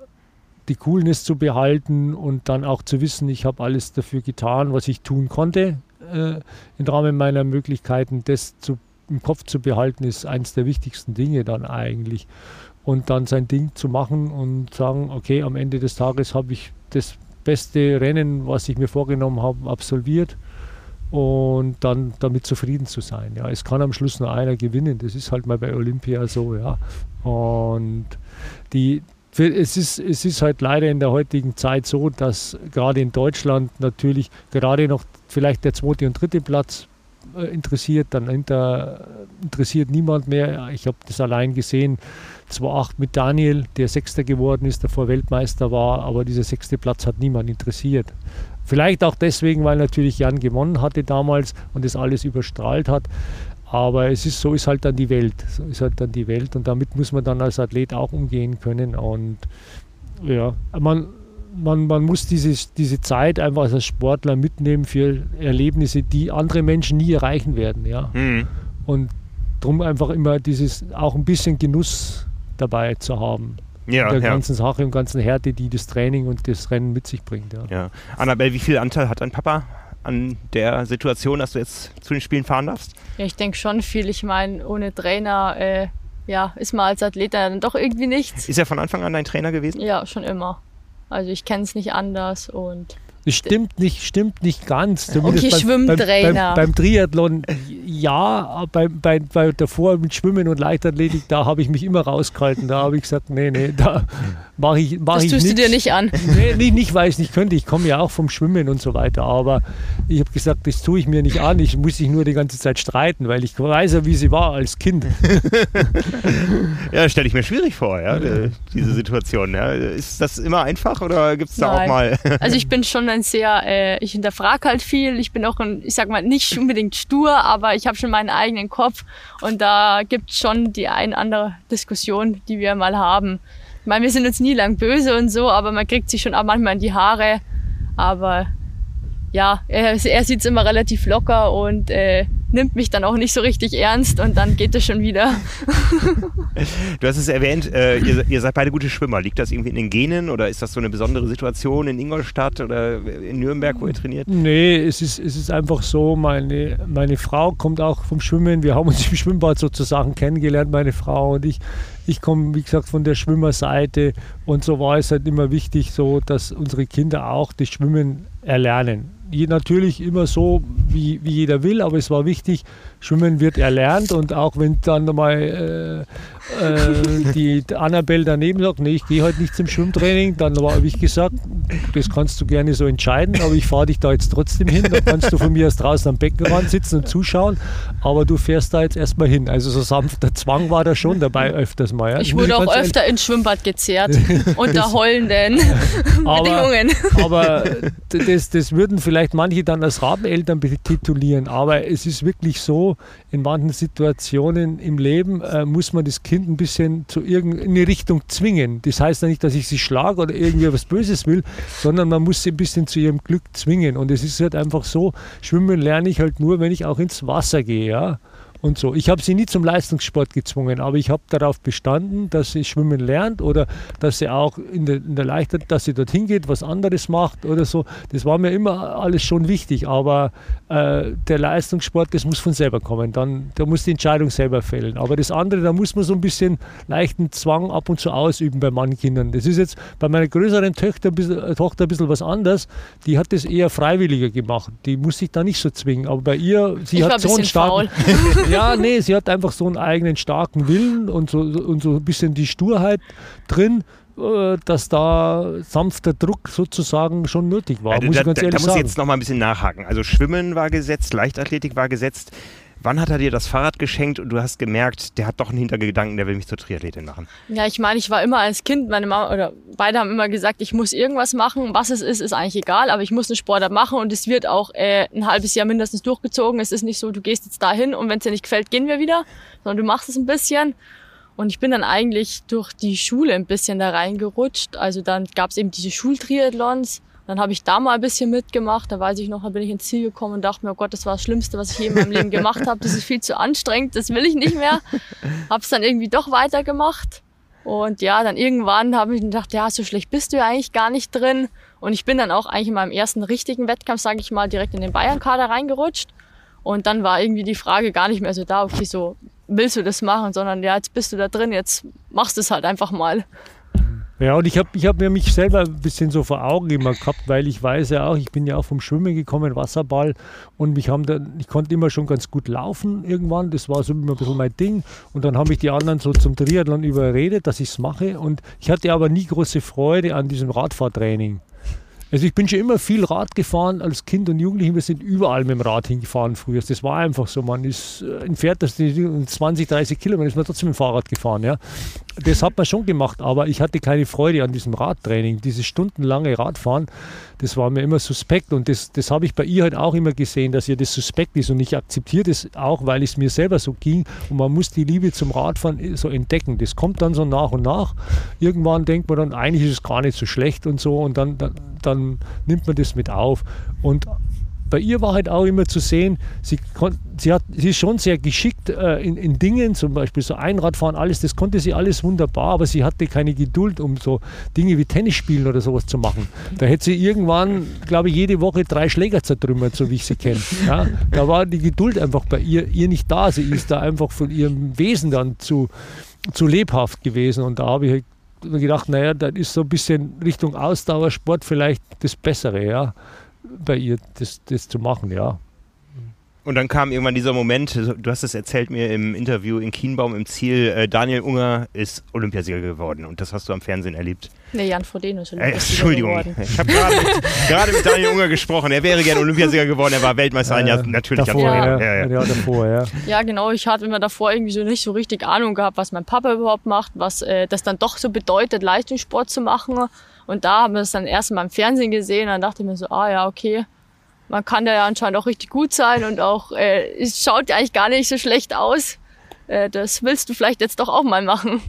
[SPEAKER 2] die Coolness zu behalten und dann auch zu wissen, ich habe alles dafür getan, was ich tun konnte äh, im Rahmen meiner Möglichkeiten, das zu, im Kopf zu behalten, ist eines der wichtigsten Dinge dann eigentlich. Und dann sein Ding zu machen und sagen, okay, am Ende des Tages habe ich das beste Rennen, was ich mir vorgenommen habe, absolviert und dann damit zufrieden zu sein. Ja, es kann am Schluss nur einer gewinnen. Das ist halt mal bei Olympia so, ja. Und die, es ist, es ist halt leider in der heutigen Zeit so, dass gerade in Deutschland natürlich gerade noch vielleicht der zweite und dritte Platz äh, interessiert, dann hinter, interessiert niemand mehr. Ich habe das allein gesehen, 2-8 mit Daniel, der Sechster geworden ist, davor Weltmeister war, aber dieser sechste Platz hat niemand interessiert. Vielleicht auch deswegen, weil natürlich Jan gewonnen hatte damals und das alles überstrahlt hat. Aber es ist so ist halt dann die Welt. So ist halt dann die Welt und damit muss man dann als Athlet auch umgehen können. Und ja, man, man, man muss diese, diese Zeit einfach als Sportler mitnehmen für Erlebnisse, die andere Menschen nie erreichen werden. Ja. Mhm. Und darum einfach immer dieses auch ein bisschen Genuss dabei zu haben. Ja, der ja. ganzen Sache und ganzen Härte, die das Training und das Rennen mit sich bringt. Ja.
[SPEAKER 1] ja. Annabelle, wie viel Anteil hat dein Papa an der Situation, dass du jetzt zu den Spielen fahren darfst?
[SPEAKER 3] Ja, ich denke schon viel. Ich meine, ohne Trainer äh, ja, ist man als Athlet dann doch irgendwie nichts.
[SPEAKER 1] Ist er von Anfang an dein Trainer gewesen?
[SPEAKER 3] Ja, schon immer. Also ich kenne es nicht anders und
[SPEAKER 2] das stimmt nicht, stimmt nicht ganz.
[SPEAKER 3] Zumindest okay, beim, Schwimmtrainer.
[SPEAKER 2] Beim, beim, beim, Triathlon ja, bei, bei, bei davor mit Schwimmen und Leichtathletik, da habe ich mich immer rausgehalten. Da habe ich gesagt, nee, nee, da mache ich, mach das ich
[SPEAKER 3] tust nix. du dir nicht an.
[SPEAKER 2] Nee, nicht, nicht, weil ich es nicht könnte. Ich komme ja auch vom Schwimmen und so weiter. Aber ich habe gesagt, das tue ich mir nicht an. Ich muss sich nur die ganze Zeit streiten, weil ich weiß ja, wie sie war als Kind.
[SPEAKER 1] ja, stelle ich mir schwierig vor, ja, diese Situation. Ja. Ist das immer einfach oder gibt es da Nein. auch mal...
[SPEAKER 3] also ich bin schon ein sehr, äh, ich hinterfrage halt viel. Ich bin auch ein, ich sag mal, nicht unbedingt stur, aber ich habe schon meinen eigenen Kopf und da gibt es schon die ein andere Diskussion, die wir mal haben. Ich meine, wir sind uns nie lang böse und so, aber man kriegt sich schon auch manchmal in die Haare. Aber ja, er, er sieht es immer relativ locker und äh, nimmt mich dann auch nicht so richtig ernst und dann geht es schon wieder.
[SPEAKER 1] du hast es erwähnt, äh, ihr, ihr, seid beide gute Schwimmer. Liegt das irgendwie in den Genen oder ist das so eine besondere Situation in Ingolstadt oder in Nürnberg, wo ihr trainiert?
[SPEAKER 2] Nee, es ist, es ist einfach so, meine, meine Frau kommt auch vom Schwimmen. Wir haben uns im Schwimmbad sozusagen kennengelernt, meine Frau und ich. Ich komme, wie gesagt, von der Schwimmerseite und so war es halt immer wichtig, so dass unsere Kinder auch das Schwimmen erlernen natürlich immer so, wie, wie jeder will, aber es war wichtig, Schwimmen wird erlernt und auch wenn dann mal äh, äh, die Annabelle daneben sagt, nee, ich gehe heute nicht zum Schwimmtraining, dann habe ich gesagt, das kannst du gerne so entscheiden, aber ich fahre dich da jetzt trotzdem hin, dann kannst du von mir aus draußen am Beckenrand sitzen und zuschauen, aber du fährst da jetzt erstmal hin. Also so sanfter Zwang war da schon dabei öfters mal. Ja.
[SPEAKER 3] Ich wurde auch öfter ins Schwimmbad gezerrt, unter heulenden
[SPEAKER 2] Bedingungen. Aber das, das würden vielleicht manche dann als Rabeneltern betitulieren, aber es ist wirklich so, in manchen Situationen im Leben äh, muss man das Kind ein bisschen zu irgendeine Richtung zwingen. Das heißt ja nicht, dass ich sie schlage oder irgendwie was Böses will, sondern man muss sie ein bisschen zu ihrem Glück zwingen. Und es ist halt einfach so, schwimmen lerne ich halt nur, wenn ich auch ins Wasser gehe. Ja? Und so. Ich habe sie nie zum Leistungssport gezwungen, aber ich habe darauf bestanden, dass sie schwimmen lernt oder dass sie auch in der, in der Leichtathletik, dass sie dorthin geht, was anderes macht oder so. Das war mir immer alles schon wichtig, aber äh, der Leistungssport, das muss von selber kommen. Dann, da muss die Entscheidung selber fällen. Aber das andere, da muss man so ein bisschen leichten Zwang ab und zu ausüben bei manchen Kindern. Das ist jetzt bei meiner größeren Tochter ein bisschen, äh, Tochter ein bisschen was anderes. Die hat das eher freiwilliger gemacht. Die muss sich da nicht so zwingen. Aber bei ihr, sie ich hat so einen starken. ja, nee, sie hat einfach so einen eigenen starken Willen und so, und so ein bisschen die Sturheit drin äh, dass da sanfter Druck sozusagen schon nötig war.
[SPEAKER 1] Also
[SPEAKER 2] muss
[SPEAKER 1] da,
[SPEAKER 2] ich ganz
[SPEAKER 1] da,
[SPEAKER 2] ehrlich
[SPEAKER 1] da muss ich jetzt noch mal ein bisschen nachhaken. Also Schwimmen war gesetzt, Leichtathletik war gesetzt. Wann hat er dir das Fahrrad geschenkt und du hast gemerkt, der hat doch einen Hintergedanken, der will mich zur Triathletin machen?
[SPEAKER 3] Ja, ich meine, ich war immer als Kind, meine Mama oder beide haben immer gesagt, ich muss irgendwas machen. Was es ist, ist eigentlich egal, aber ich muss einen Sportart machen und es wird auch äh, ein halbes Jahr mindestens durchgezogen. Es ist nicht so, du gehst jetzt dahin und wenn es dir nicht gefällt, gehen wir wieder, sondern du machst es ein bisschen. Und ich bin dann eigentlich durch die Schule ein bisschen da reingerutscht. Also dann gab es eben diese Schultriathlons dann habe ich da mal ein bisschen mitgemacht. Da weiß ich noch, da bin ich ins Ziel gekommen und dachte mir, oh Gott, das war das Schlimmste, was ich je in meinem Leben gemacht habe. Das ist viel zu anstrengend, das will ich nicht mehr. Habe es dann irgendwie doch weitergemacht. Und ja, dann irgendwann habe ich gedacht, ja, so schlecht bist du ja eigentlich gar nicht drin. Und ich bin dann auch eigentlich in meinem ersten richtigen Wettkampf, sage ich mal, direkt in den Bayern-Kader reingerutscht. Und dann war irgendwie die Frage gar nicht mehr so da, okay, so willst du das machen, sondern ja, jetzt bist du da drin, jetzt machst du es halt einfach mal.
[SPEAKER 2] Ja, und ich habe ich hab mir mich selber ein bisschen so vor Augen immer gehabt, weil ich weiß ja auch, ich bin ja auch vom Schwimmen gekommen, Wasserball und mich haben dann, ich konnte immer schon ganz gut laufen irgendwann, das war so immer ein bisschen mein Ding. Und dann habe ich die anderen so zum Triathlon überredet, dass ich es mache. Und ich hatte aber nie große Freude an diesem Radfahrtraining. Also ich bin schon immer viel Rad gefahren als Kind und Jugendliche. Wir sind überall mit dem Rad hingefahren früher. Das war einfach so. Man ist äh, entfernt, das 20, 30 Kilometer ist man trotzdem mit dem Fahrrad gefahren. Ja. Das hat man schon gemacht, aber ich hatte keine Freude an diesem Radtraining. Dieses stundenlange Radfahren, das war mir immer suspekt und das, das habe ich bei ihr halt auch immer gesehen, dass ihr das suspekt ist und ich akzeptiere das auch, weil es mir selber so ging und man muss die Liebe zum Radfahren so entdecken. Das kommt dann so nach und nach. Irgendwann denkt man dann, eigentlich ist es gar nicht so schlecht und so und dann, dann dann nimmt man das mit auf. Und bei ihr war halt auch immer zu sehen, sie, sie, hat, sie ist schon sehr geschickt äh, in, in, Dingen, zum Beispiel so Einradfahren, alles, das konnte sie alles wunderbar, aber sie hatte keine Geduld, um so Dinge wie Tennis spielen oder sowas zu machen. Da hätte sie irgendwann, glaube ich, jede Woche drei Schläger zertrümmert, so wie ich sie kenne. Ja, da war die Geduld einfach bei ihr, ihr nicht da. Sie ist da einfach von ihrem Wesen dann zu, zu lebhaft gewesen und da habe ich halt gedacht, naja, das ist so ein bisschen Richtung Ausdauersport vielleicht das Bessere, ja, bei ihr das, das zu machen, ja.
[SPEAKER 1] Und dann kam irgendwann dieser Moment, du hast es erzählt mir im Interview in Kienbaum im Ziel, äh, Daniel Unger ist Olympiasieger geworden und das hast du am Fernsehen erlebt.
[SPEAKER 3] Nee, Jan Frodeno ist
[SPEAKER 1] Olympiasieger äh, Entschuldigung, geworden. ich habe gerade mit, mit, Daniel Unger gesprochen. Er wäre gerne Olympiasieger geworden, er war Weltmeister ein Jahr natürlich.
[SPEAKER 2] Davor, ja. Ja, ja. ja, davor, ja.
[SPEAKER 3] ja, genau. Ich hatte immer davor irgendwie so nicht so richtig Ahnung gehabt, was mein Papa überhaupt macht, was äh, das dann doch so bedeutet, Leistungssport zu machen. Und da haben wir es dann erst mal im Fernsehen gesehen und dann dachte ich mir so, ah ja, okay man kann da ja anscheinend auch richtig gut sein und auch, äh, es schaut ja eigentlich gar nicht so schlecht aus. Äh, das willst du vielleicht jetzt doch auch mal machen.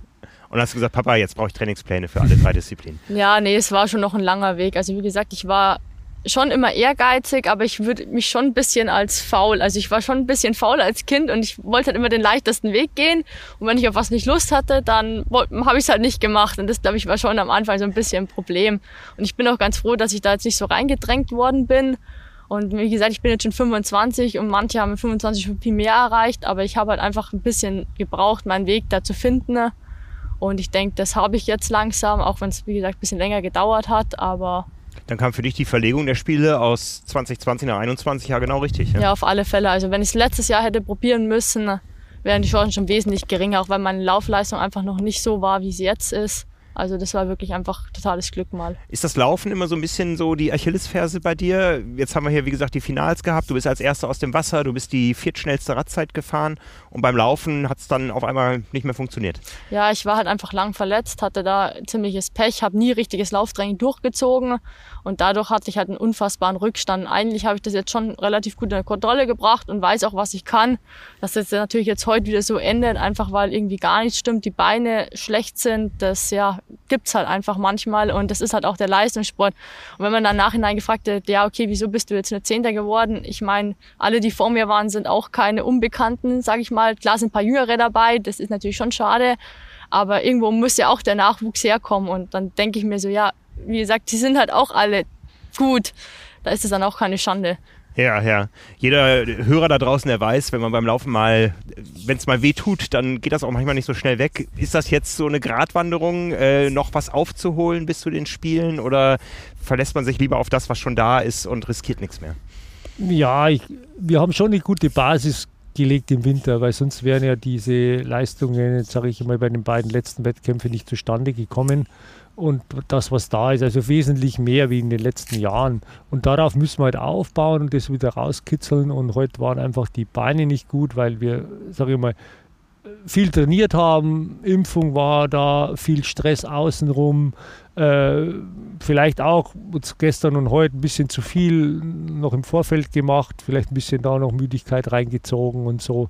[SPEAKER 1] Und hast du gesagt, Papa, jetzt brauche ich Trainingspläne für alle drei Disziplinen.
[SPEAKER 3] Ja, nee, es war schon noch ein langer Weg. Also wie gesagt, ich war schon immer ehrgeizig, aber ich würde mich schon ein bisschen als faul. Also ich war schon ein bisschen faul als Kind und ich wollte halt immer den leichtesten Weg gehen. Und wenn ich auf was nicht Lust hatte, dann habe ich es halt nicht gemacht. Und das, glaube ich, war schon am Anfang so ein bisschen ein Problem. Und ich bin auch ganz froh, dass ich da jetzt nicht so reingedrängt worden bin und wie gesagt, ich bin jetzt schon 25 und manche haben mit 25 viel mehr erreicht, aber ich habe halt einfach ein bisschen gebraucht, meinen Weg da zu finden. Und ich denke, das habe ich jetzt langsam, auch wenn es, wie gesagt, ein bisschen länger gedauert hat, aber
[SPEAKER 1] dann kam für dich die Verlegung der Spiele aus 2020 nach 2021 ja genau richtig.
[SPEAKER 3] Ja? ja, auf alle Fälle. Also wenn ich es letztes Jahr hätte probieren müssen, wären die Chancen schon wesentlich geringer, auch weil meine Laufleistung einfach noch nicht so war, wie sie jetzt ist. Also das war wirklich einfach totales Glück mal.
[SPEAKER 1] Ist das Laufen immer so ein bisschen so die Achillesferse bei dir? Jetzt haben wir hier, wie gesagt, die Finals gehabt. Du bist als Erster aus dem Wasser, du bist die viertschnellste Radzeit gefahren und beim Laufen hat es dann auf einmal nicht mehr funktioniert.
[SPEAKER 3] Ja, ich war halt einfach lang verletzt, hatte da ziemliches Pech, habe nie richtiges Lauftraining durchgezogen und dadurch hatte ich halt einen unfassbaren Rückstand. Eigentlich habe ich das jetzt schon relativ gut in der Kontrolle gebracht und weiß auch, was ich kann. Dass das natürlich jetzt heute wieder so endet, einfach weil irgendwie gar nichts stimmt, die Beine schlecht sind, das ja gibt's halt einfach manchmal und das ist halt auch der Leistungssport. Und wenn man dann nachhinein gefragt hat, ja, okay, wieso bist du jetzt eine Zehnter geworden? Ich meine, alle, die vor mir waren, sind auch keine Unbekannten, sage ich mal. Klar sind ein paar Jüngere dabei, das ist natürlich schon schade, aber irgendwo muss ja auch der Nachwuchs herkommen und dann denke ich mir so, ja, wie gesagt, die sind halt auch alle gut. Da ist es dann auch keine Schande.
[SPEAKER 1] Ja, ja. Jeder Hörer da draußen, der weiß, wenn man beim Laufen mal, wenn es mal weh tut, dann geht das auch manchmal nicht so schnell weg. Ist das jetzt so eine Gratwanderung, äh, noch was aufzuholen bis zu den Spielen oder verlässt man sich lieber auf das, was schon da ist und riskiert nichts mehr?
[SPEAKER 2] Ja, ich, wir haben schon eine gute Basis gelegt im Winter, weil sonst wären ja diese Leistungen, sage ich mal, bei den beiden letzten Wettkämpfen nicht zustande gekommen und das, was da ist, also wesentlich mehr wie in den letzten Jahren. Und darauf müssen wir halt aufbauen und das wieder rauskitzeln. Und heute waren einfach die Beine nicht gut, weil wir, sage ich mal, viel trainiert haben. Impfung war da, viel Stress außenrum. Äh, vielleicht auch gestern und heute ein bisschen zu viel noch im Vorfeld gemacht, vielleicht ein bisschen da noch Müdigkeit reingezogen und so.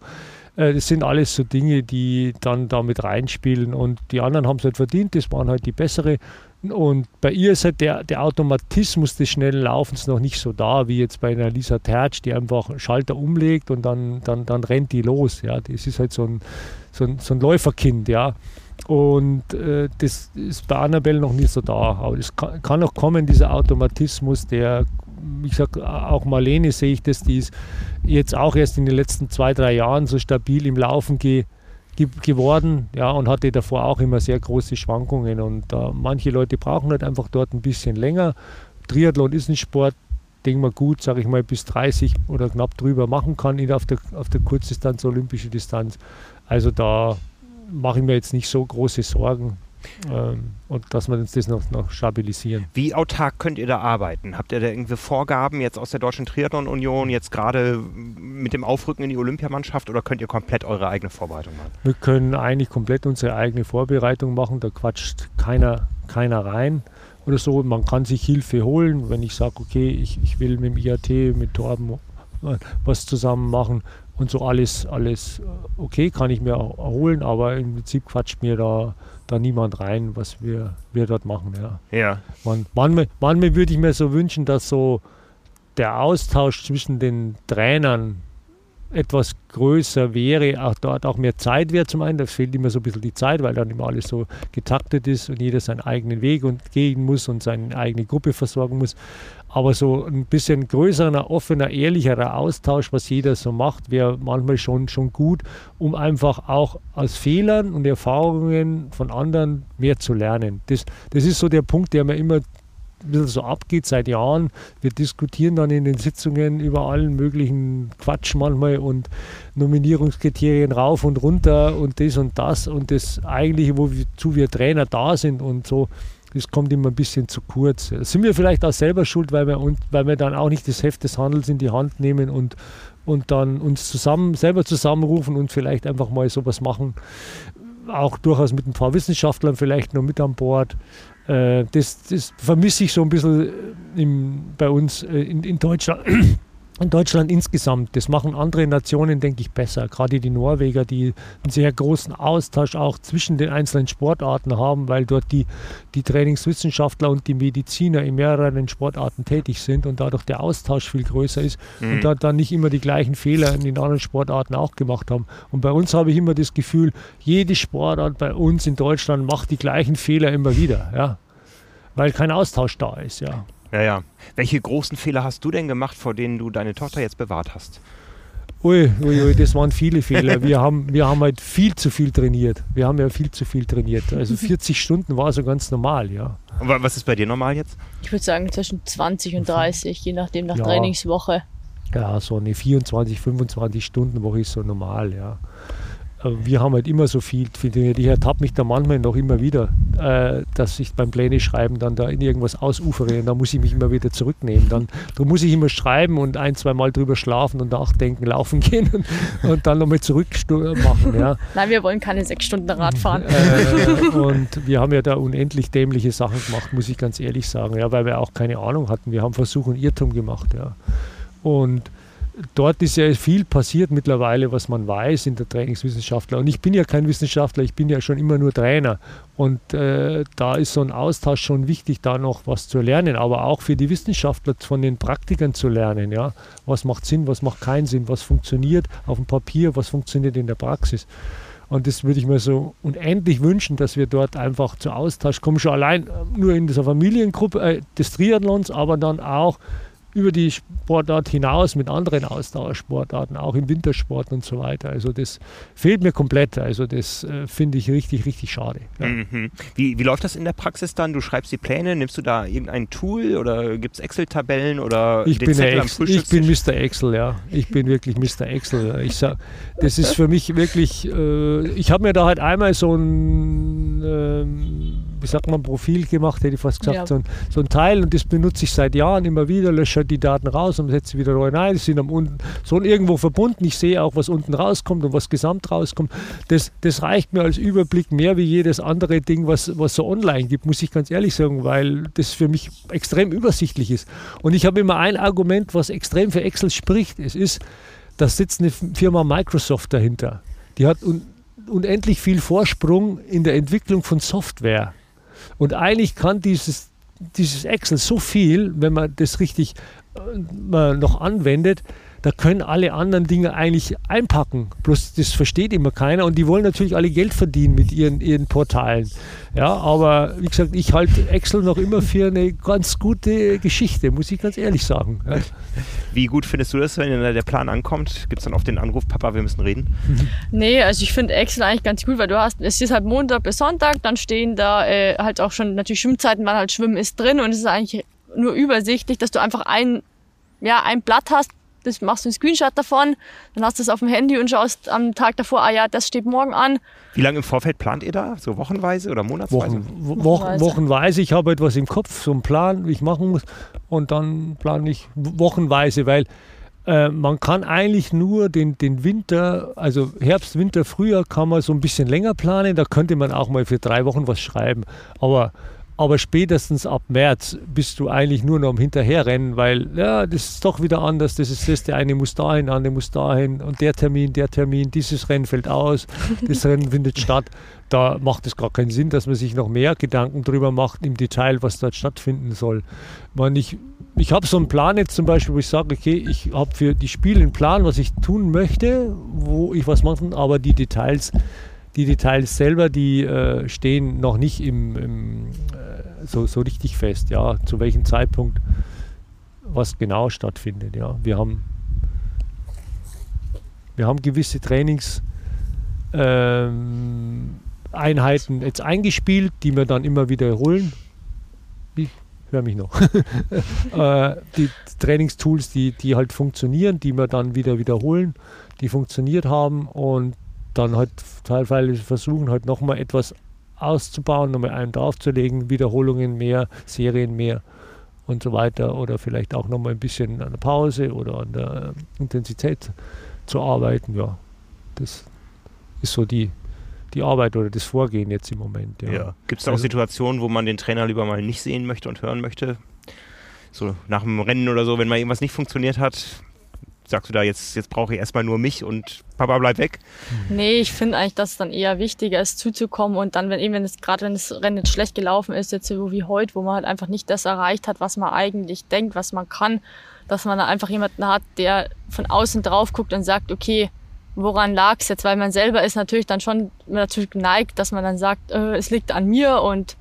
[SPEAKER 2] Äh, das sind alles so Dinge, die dann damit reinspielen und die anderen haben es halt verdient, das waren halt die bessere. Und bei ihr ist halt der, der Automatismus des schnellen Laufens noch nicht so da, wie jetzt bei einer Lisa Tertsch, die einfach Schalter umlegt und dann, dann, dann rennt die los. Ja. Das ist halt so ein, so ein, so ein Läuferkind, ja. Und äh, das ist bei Annabelle noch nicht so da. Aber es kann, kann noch kommen, dieser Automatismus, der, ich sage, auch Marlene sehe ich das, die ist jetzt auch erst in den letzten zwei, drei Jahren so stabil im Laufen ge, ge, geworden ja, und hatte davor auch immer sehr große Schwankungen. Und äh, manche Leute brauchen halt einfach dort ein bisschen länger. Triathlon ist ein Sport, den man gut, sage ich mal, bis 30 oder knapp drüber machen kann auf der, auf der Kurzdistanz, olympische Distanz. Also da mache ich mir jetzt nicht so große Sorgen. Ähm, und dass wir uns das noch, noch stabilisieren.
[SPEAKER 1] Wie autark könnt ihr da arbeiten? Habt ihr da irgendwie Vorgaben jetzt aus der Deutschen Triathlon Union, jetzt gerade mit dem Aufrücken in die Olympiamannschaft oder könnt ihr komplett eure eigene Vorbereitung machen?
[SPEAKER 2] Wir können eigentlich komplett unsere eigene Vorbereitung machen, da quatscht keiner, keiner rein oder so. Man kann sich Hilfe holen, wenn ich sage, okay, ich, ich will mit dem IAT, mit Torben was zusammen machen und so alles, alles äh, okay, kann ich mir erholen, aber im Prinzip quatscht mir da, da niemand rein, was wir, wir dort machen. Ja.
[SPEAKER 1] ja.
[SPEAKER 2] Man, manchmal, manchmal würde ich mir so wünschen, dass so der Austausch zwischen den Trainern etwas größer wäre, auch dort auch mehr Zeit wäre zum einen, da fehlt immer so ein bisschen die Zeit, weil dann immer alles so getaktet ist und jeder seinen eigenen Weg und gehen muss und seine eigene Gruppe versorgen muss. Aber so ein bisschen größerer, offener, ehrlicherer Austausch, was jeder so macht, wäre manchmal schon, schon gut, um einfach auch aus Fehlern und Erfahrungen von anderen mehr zu lernen. Das, das ist so der Punkt, der mir immer ein bisschen so abgeht seit Jahren. Wir diskutieren dann in den Sitzungen über allen möglichen Quatsch manchmal und Nominierungskriterien rauf und runter und das und das und das eigentliche, wozu wir Trainer da sind und so. Das kommt immer ein bisschen zu kurz. Sind wir vielleicht auch selber schuld, weil wir, und, weil wir dann auch nicht das Heft des Handels in die Hand nehmen und, und dann uns zusammen, selber zusammenrufen und vielleicht einfach mal sowas machen. Auch durchaus mit ein paar Wissenschaftlern vielleicht noch mit an Bord das, das vermisse ich so ein bisschen äh, im, bei uns äh, in, in Deutschland. In Deutschland insgesamt. Das machen andere Nationen, denke ich, besser. Gerade die Norweger, die einen sehr großen Austausch auch zwischen den einzelnen Sportarten haben, weil dort die, die Trainingswissenschaftler und die Mediziner in mehreren Sportarten tätig sind und dadurch der Austausch viel größer ist mhm. und da dann nicht immer die gleichen Fehler in den anderen Sportarten auch gemacht haben. Und bei uns habe ich immer das Gefühl, jede Sportart bei uns in Deutschland macht die gleichen Fehler immer wieder, ja. Weil kein Austausch da ist, ja.
[SPEAKER 1] Ja, ja. Welche großen Fehler hast du denn gemacht, vor denen du deine Tochter jetzt bewahrt hast?
[SPEAKER 2] Ui, ui, ui, das waren viele Fehler. Wir haben, wir haben halt viel zu viel trainiert. Wir haben ja viel zu viel trainiert. Also 40 Stunden war so ganz normal, ja.
[SPEAKER 1] Und was ist bei dir normal jetzt?
[SPEAKER 3] Ich würde sagen zwischen 20 und 30, je nachdem nach ja. Trainingswoche.
[SPEAKER 2] Ja, so eine 24, 25 Stunden Woche ist so normal, ja wir haben halt immer so viel, Dinge. Ich ertappe mich da manchmal noch immer wieder, äh, dass ich beim Pläne schreiben dann da in irgendwas ausufere und da muss ich mich immer wieder zurücknehmen. Dann, da muss ich immer schreiben und ein, zwei Mal drüber schlafen und nachdenken, laufen gehen und, und dann nochmal zurück machen. Ja.
[SPEAKER 3] Nein, wir wollen keine sechs Stunden Rad fahren.
[SPEAKER 2] Äh, und wir haben ja da unendlich dämliche Sachen gemacht, muss ich ganz ehrlich sagen, ja, weil wir auch keine Ahnung hatten. Wir haben Versuch und Irrtum gemacht. Ja. Und dort ist ja viel passiert mittlerweile, was man weiß in der Trainingswissenschaftler. Und ich bin ja kein Wissenschaftler, ich bin ja schon immer nur Trainer. Und äh, da ist so ein Austausch schon wichtig, da noch was zu lernen, aber auch für die Wissenschaftler von den Praktikern zu lernen. Ja? Was macht Sinn, was macht keinen Sinn, was funktioniert auf dem Papier, was funktioniert in der Praxis. Und das würde ich mir so unendlich wünschen, dass wir dort einfach zu Austausch kommen, schon allein äh, nur in dieser Familiengruppe äh, des Triathlons, aber dann auch über die Sportart hinaus mit anderen Ausdauersportarten, auch im Wintersport und so weiter. Also das fehlt mir komplett. Also das äh, finde ich richtig, richtig schade. Ja.
[SPEAKER 1] Mhm. Wie, wie läuft das in der Praxis dann? Du schreibst die Pläne, nimmst du da irgendein Tool oder gibt es Excel-Tabellen oder
[SPEAKER 2] ich bin, Ex ich bin Mr. Excel, ja. Ich bin wirklich Mr. Excel. Ich sag, das ist für mich wirklich, äh, ich habe mir da halt einmal so ein ähm, wie sagt man, Profil gemacht, hätte ich fast gesagt, ja. so, ein, so, ein, Teil und das benutze ich seit Jahren immer wieder, lösche die Daten raus und setze wieder neu rein. Die sind am unten so irgendwo verbunden. Ich sehe auch, was unten rauskommt und was gesamt rauskommt. Das, das reicht mir als Überblick mehr wie jedes andere Ding, was, was so online gibt, muss ich ganz ehrlich sagen, weil das für mich extrem übersichtlich ist. Und ich habe immer ein Argument, was extrem für Excel spricht. Es ist, da sitzt eine Firma Microsoft dahinter. Die hat un unendlich viel Vorsprung in der Entwicklung von Software. Und eigentlich kann dieses, dieses Excel so viel, wenn man das richtig äh, noch anwendet, da können alle anderen Dinge eigentlich einpacken. Bloß das versteht immer keiner und die wollen natürlich alle Geld verdienen mit ihren, ihren Portalen. Ja, aber wie gesagt, ich halte Excel noch immer für eine ganz gute Geschichte, muss ich ganz ehrlich sagen. Ja.
[SPEAKER 1] Wie gut findest du das, wenn der Plan ankommt? Gibt es dann oft den Anruf, Papa, wir müssen reden?
[SPEAKER 3] Nee, also ich finde Excel eigentlich ganz gut, weil du hast, es ist halt Montag bis Sonntag, dann stehen da äh, halt auch schon natürlich Schwimmzeiten, wann halt Schwimmen ist drin und es ist eigentlich nur übersichtlich, dass du einfach ein, ja, ein Blatt hast, das machst du einen Screenshot davon, dann hast du es auf dem Handy und schaust am Tag davor, ah ja, das steht morgen an.
[SPEAKER 1] Wie lange im Vorfeld plant ihr da? So wochenweise oder monatsweise?
[SPEAKER 2] Wochen, Wochen, wochenweise. Ich habe etwas im Kopf, so einen Plan, wie ich machen muss. Und dann plane ich wochenweise, weil äh, man kann eigentlich nur den, den Winter, also Herbst, Winter, Frühjahr kann man so ein bisschen länger planen. Da könnte man auch mal für drei Wochen was schreiben. Aber aber spätestens ab März bist du eigentlich nur noch am Hinterherrennen, weil ja, das ist doch wieder anders. Das ist das, der eine muss dahin, der andere muss dahin und der Termin, der Termin, dieses Rennen fällt aus, das Rennen findet statt. Da macht es gar keinen Sinn, dass man sich noch mehr Gedanken darüber macht im Detail, was dort stattfinden soll. Man, ich ich habe so einen Plan jetzt zum Beispiel, wo ich sage, okay, ich habe für die Spiele einen Plan, was ich tun möchte, wo ich was machen, aber die Details die Details selber, die äh, stehen noch nicht im, im äh, so, so richtig fest, ja, zu welchem Zeitpunkt was genau stattfindet. Ja. Wir haben, wir haben gewisse Trainingseinheiten ähm, jetzt eingespielt, die wir dann immer wiederholen. Ich höre mich noch. äh, die Trainingstools, die, die halt funktionieren, die wir dann wieder wiederholen, die funktioniert haben und dann halt teilweise versuchen, halt nochmal etwas auszubauen, nochmal einen draufzulegen, Wiederholungen mehr, Serien mehr und so weiter. Oder vielleicht auch nochmal ein bisschen an der Pause oder an der Intensität zu arbeiten. Ja, das ist so die, die Arbeit oder das Vorgehen jetzt im Moment. Ja. ja.
[SPEAKER 1] Gibt es auch also, Situationen, wo man den Trainer lieber mal nicht sehen möchte und hören möchte? So nach dem Rennen oder so, wenn mal irgendwas nicht funktioniert hat, sagst du da jetzt, jetzt brauche ich erstmal nur mich und Papa bleibt weg?
[SPEAKER 3] Nee, ich finde eigentlich, dass es dann eher wichtiger ist, zuzukommen und dann, wenn eben, wenn es gerade wenn das Rennen jetzt schlecht gelaufen ist, jetzt so wie heute, wo man halt einfach nicht das erreicht hat, was man eigentlich denkt, was man kann, dass man da einfach jemanden hat, der von außen drauf guckt und sagt, okay, woran lag es jetzt? Weil man selber ist natürlich dann schon natürlich geneigt, dass man dann sagt, äh, es liegt an mir und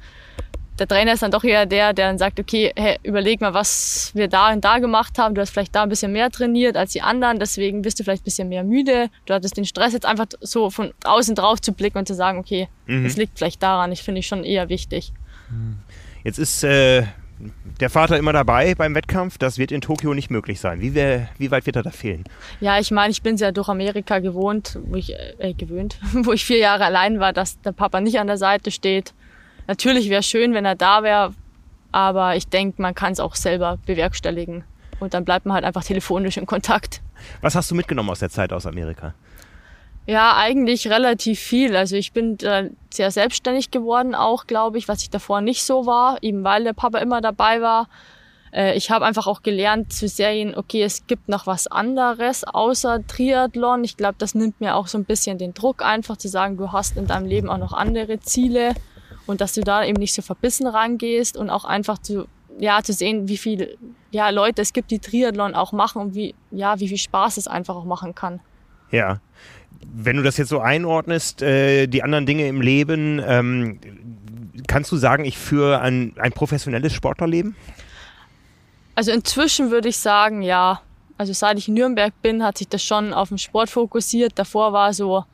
[SPEAKER 3] der Trainer ist dann doch eher der, der dann sagt, okay, hey, überleg mal, was wir da und da gemacht haben. Du hast vielleicht da ein bisschen mehr trainiert als die anderen, deswegen bist du vielleicht ein bisschen mehr müde. Du hattest den Stress jetzt einfach so von außen drauf zu blicken und zu sagen, okay, mhm. es liegt vielleicht daran. Ich finde ich schon eher wichtig.
[SPEAKER 1] Jetzt ist äh, der Vater immer dabei beim Wettkampf. Das wird in Tokio nicht möglich sein. Wie, wär, wie weit wird er da fehlen?
[SPEAKER 3] Ja, ich meine, ich bin es ja durch Amerika gewohnt, wo ich äh, gewöhnt, wo ich vier Jahre allein war, dass der Papa nicht an der Seite steht Natürlich wäre schön, wenn er da wäre, aber ich denke, man kann es auch selber bewerkstelligen. Und dann bleibt man halt einfach telefonisch in Kontakt.
[SPEAKER 1] Was hast du mitgenommen aus der Zeit aus Amerika?
[SPEAKER 3] Ja, eigentlich relativ viel. Also ich bin sehr selbstständig geworden auch, glaube ich, was ich davor nicht so war, eben weil der Papa immer dabei war. Äh, ich habe einfach auch gelernt zu sehen, okay, es gibt noch was anderes außer Triathlon. Ich glaube, das nimmt mir auch so ein bisschen den Druck einfach zu sagen, du hast in deinem Leben auch noch andere Ziele und dass du da eben nicht so verbissen rangehst und auch einfach zu, ja, zu sehen, wie viele ja, Leute es gibt, die Triathlon auch machen und wie, ja, wie viel Spaß es einfach auch machen kann.
[SPEAKER 1] Ja. Wenn du das jetzt so einordnest, äh, die anderen Dinge im Leben, ähm, kannst du sagen, ich führe ein, ein professionelles Sportlerleben?
[SPEAKER 3] Also inzwischen würde ich sagen, ja. Also seit ich in Nürnberg bin, hat sich das schon auf den Sport fokussiert. Davor war so,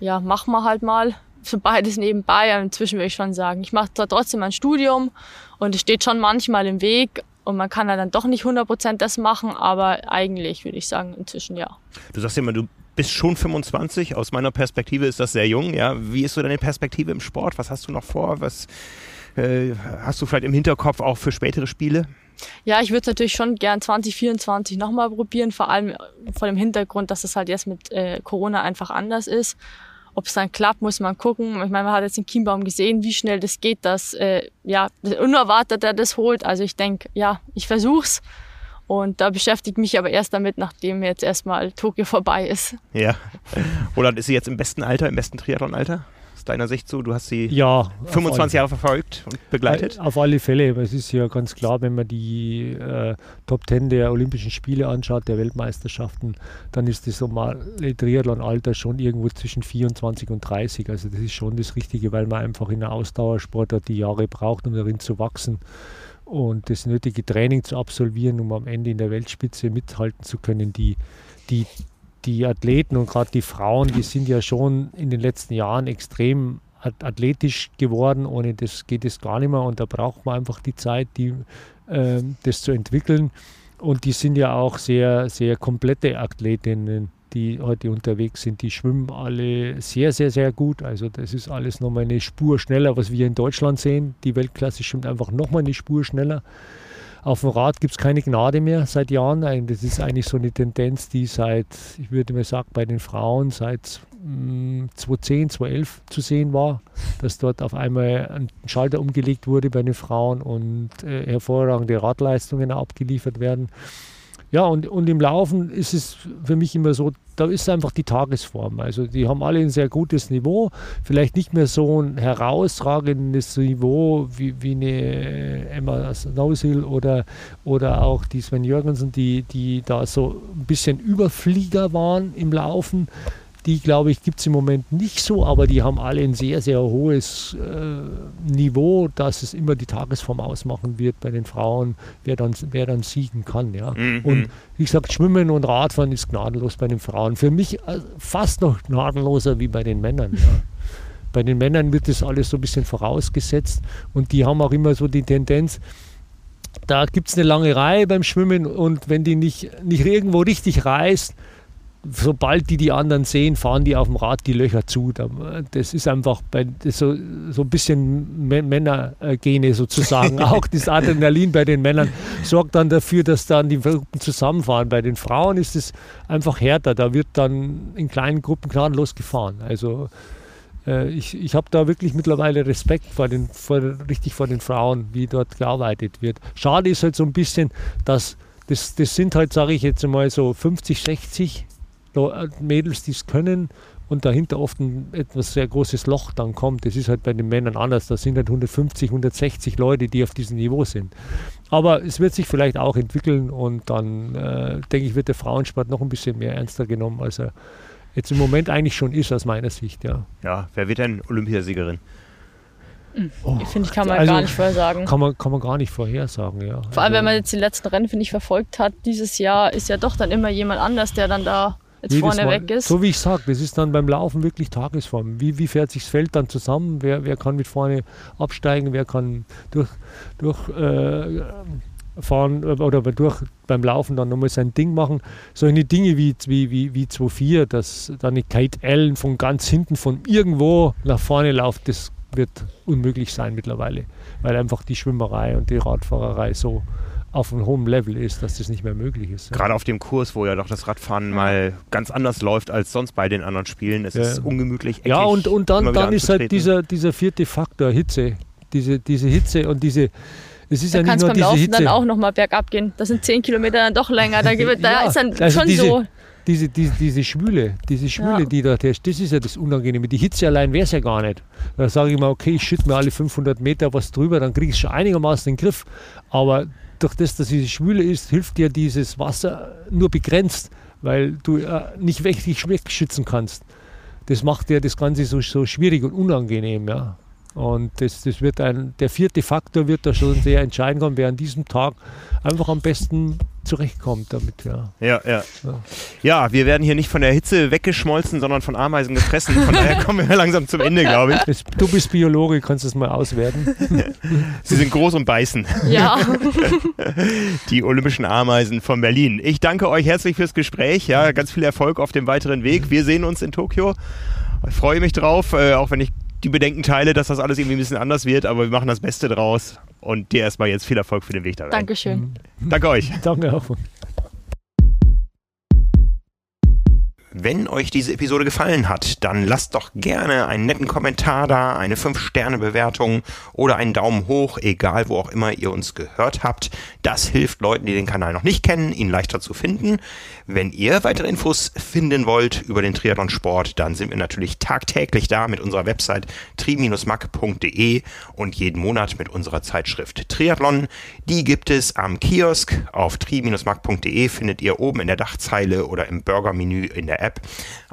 [SPEAKER 3] ja, mach mal halt mal so beides nebenbei. inzwischen würde ich schon sagen, ich mache zwar trotzdem ein Studium und es steht schon manchmal im Weg und man kann dann doch nicht 100% das machen, aber eigentlich würde ich sagen, inzwischen ja.
[SPEAKER 1] Du sagst immer, du bist schon 25. Aus meiner Perspektive ist das sehr jung. Ja, wie ist so deine Perspektive im Sport? Was hast du noch vor? Was äh, hast du vielleicht im Hinterkopf auch für spätere Spiele?
[SPEAKER 3] Ja, ich würde es natürlich schon gern 2024 nochmal probieren, vor allem vor dem Hintergrund, dass es halt jetzt mit äh, Corona einfach anders ist. Ob es dann klappt, muss man gucken. Ich meine, man hat jetzt in Chiembaum gesehen, wie schnell das geht, dass äh, ja unerwartet er das holt. Also ich denke, ja, ich versuch's. Und da beschäftige ich mich aber erst damit, nachdem jetzt erstmal Tokio vorbei ist.
[SPEAKER 1] Ja. Roland, ist sie jetzt im besten Alter, im besten Triathlon-Alter? Deiner Sicht so? Du hast sie
[SPEAKER 2] ja,
[SPEAKER 1] 25 Jahre verfolgt und begleitet?
[SPEAKER 2] Äh, auf alle Fälle. Es ist ja ganz klar, wenn man die äh, Top 10 der Olympischen Spiele anschaut, der Weltmeisterschaften, dann ist das normale Triathlon-Alter schon irgendwo zwischen 24 und 30. Also das ist schon das Richtige, weil man einfach in der Ausdauersport die Jahre braucht, um darin zu wachsen und das nötige Training zu absolvieren, um am Ende in der Weltspitze mithalten zu können. Die, die, die Athleten und gerade die Frauen, die sind ja schon in den letzten Jahren extrem athletisch geworden. Ohne das geht es gar nicht mehr und da braucht man einfach die Zeit, die, äh, das zu entwickeln. Und die sind ja auch sehr, sehr komplette Athletinnen die heute unterwegs sind, die schwimmen alle sehr, sehr, sehr gut. Also das ist alles nochmal eine Spur schneller, was wir in Deutschland sehen. Die Weltklasse schwimmt einfach nochmal eine Spur schneller. Auf dem Rad gibt es keine Gnade mehr seit Jahren. Das ist eigentlich so eine Tendenz, die seit, ich würde mal sagen, bei den Frauen seit 2010, mm, 2011 zu sehen war, dass dort auf einmal ein Schalter umgelegt wurde bei den Frauen und äh, hervorragende Radleistungen abgeliefert werden. Ja, und, und im Laufen ist es für mich immer so, da ist einfach die Tagesform. Also die haben alle ein sehr gutes Niveau, vielleicht nicht mehr so ein herausragendes Niveau wie, wie eine Emma Snowsill oder, oder auch die Sven Jürgensen, die, die da so ein bisschen Überflieger waren im Laufen. Die, glaube ich, gibt es im Moment nicht so, aber die haben alle ein sehr, sehr hohes äh, Niveau, dass es immer die Tagesform ausmachen wird bei den Frauen, wer dann, wer dann siegen kann. Ja. Mhm. Und wie gesagt, Schwimmen und Radfahren ist gnadenlos bei den Frauen. Für mich äh, fast noch gnadenloser wie bei den Männern. Ja. Bei den Männern wird das alles so ein bisschen vorausgesetzt und die haben auch immer so die Tendenz, da gibt es eine lange Reihe beim Schwimmen und wenn die nicht, nicht irgendwo richtig reißt, sobald die die anderen sehen, fahren die auf dem Rad die Löcher zu. Das ist einfach bei, das so, so ein bisschen Männergene sozusagen. Auch das Adrenalin bei den Männern sorgt dann dafür, dass dann die Gruppen zusammenfahren. Bei den Frauen ist es einfach härter. Da wird dann in kleinen Gruppen gnadenlos gefahren. Also äh, ich, ich habe da wirklich mittlerweile Respekt vor den, vor, richtig vor den Frauen, wie dort gearbeitet wird. Schade ist halt so ein bisschen, dass das, das sind halt, sage ich jetzt mal so 50, 60 äh, Mädels, die es können und dahinter oft ein etwas sehr großes Loch dann kommt. Das ist halt bei den Männern anders. Da sind halt 150, 160 Leute, die auf diesem Niveau sind. Aber es wird sich vielleicht auch entwickeln und dann äh, denke ich, wird der Frauensport noch ein bisschen mehr ernster genommen, als er jetzt im Moment eigentlich schon ist, aus meiner Sicht. Ja,
[SPEAKER 1] ja wer wird denn Olympiasiegerin?
[SPEAKER 3] Oh, finde ich, kann man also, gar nicht vorhersagen.
[SPEAKER 2] Kann man, kann man gar nicht vorhersagen, ja.
[SPEAKER 3] Vor allem, also, wenn man jetzt die letzten Rennen, finde ich, verfolgt hat, dieses Jahr ist ja doch dann immer jemand anders, der dann da jetzt vorne Mal, weg ist.
[SPEAKER 2] So wie ich sage, das ist dann beim Laufen wirklich Tagesform. Wie, wie fährt sich das Feld dann zusammen? Wer, wer kann mit vorne absteigen? Wer kann durch, durch äh, fahren oder durch beim Laufen dann nochmal sein Ding machen. Solche Dinge wie, wie, wie, wie 2-4, dass dann eine Kate Allen von ganz hinten von irgendwo nach vorne läuft, das wird unmöglich sein mittlerweile, weil einfach die Schwimmerei und die Radfahrerei so auf einem hohen Level ist, dass das nicht mehr möglich ist.
[SPEAKER 1] Gerade auf dem Kurs, wo ja doch das Radfahren mal ganz anders läuft als sonst bei den anderen Spielen. Es ja. ist ungemütlich.
[SPEAKER 2] Eckig, ja, und, und dann, dann ist halt dieser, dieser vierte Faktor, Hitze. Diese, diese Hitze und diese, es ist
[SPEAKER 3] da
[SPEAKER 2] ja
[SPEAKER 3] nicht
[SPEAKER 2] nur
[SPEAKER 3] beim
[SPEAKER 2] diese
[SPEAKER 3] Laufen
[SPEAKER 2] Hitze.
[SPEAKER 3] dann auch nochmal bergab gehen. Das sind zehn Kilometer dann doch länger. Da, da ja, ist dann also schon
[SPEAKER 2] diese,
[SPEAKER 3] so.
[SPEAKER 2] Diese, diese, diese Schwüle, diese Schwüle, ja. die da herrscht, das ist ja das Unangenehme. Die Hitze allein wäre es ja gar nicht. Da sage ich mal, okay, ich schütte mir alle 500 Meter was drüber, dann kriege ich es schon einigermaßen in den Griff. Aber durch das, dass es Schwüle ist, hilft dir dieses Wasser nur begrenzt, weil du äh, nicht wirklich wegschützen kannst. Das macht dir das Ganze so, so schwierig und unangenehm. Ja. Und das, das wird ein, der vierte Faktor wird da schon sehr entscheidend kommen, wer an diesem Tag einfach am besten zurechtkommt damit. Ja.
[SPEAKER 1] Ja, ja. ja. Ja, wir werden hier nicht von der Hitze weggeschmolzen, sondern von Ameisen gefressen. Von daher kommen wir langsam zum Ende, glaube ich.
[SPEAKER 2] Das, du bist Biologe, kannst es mal auswerten.
[SPEAKER 1] Sie sind groß und beißen.
[SPEAKER 3] Ja.
[SPEAKER 1] Die olympischen Ameisen von Berlin. Ich danke euch herzlich fürs Gespräch. Ja, ganz viel Erfolg auf dem weiteren Weg. Wir sehen uns in Tokio. Ich freue mich drauf, äh, auch wenn ich die Bedenken teile, dass das alles irgendwie ein bisschen anders wird, aber wir machen das Beste draus. Und dir erstmal jetzt viel Erfolg für den Weg da rein.
[SPEAKER 3] Dankeschön.
[SPEAKER 1] Danke euch.
[SPEAKER 2] Danke auch.
[SPEAKER 1] Wenn euch diese Episode gefallen hat, dann lasst doch gerne einen netten Kommentar da, eine 5-Sterne-Bewertung oder einen Daumen hoch, egal wo auch immer ihr uns gehört habt. Das hilft Leuten, die den Kanal noch nicht kennen, ihn leichter zu finden. Wenn ihr weitere Infos finden wollt über den Triathlon-Sport, dann sind wir natürlich tagtäglich da mit unserer Website tri-mac.de und jeden Monat mit unserer Zeitschrift Triathlon. Die gibt es am Kiosk auf tri-mac.de, findet ihr oben in der Dachzeile oder im Burger-Menü in der App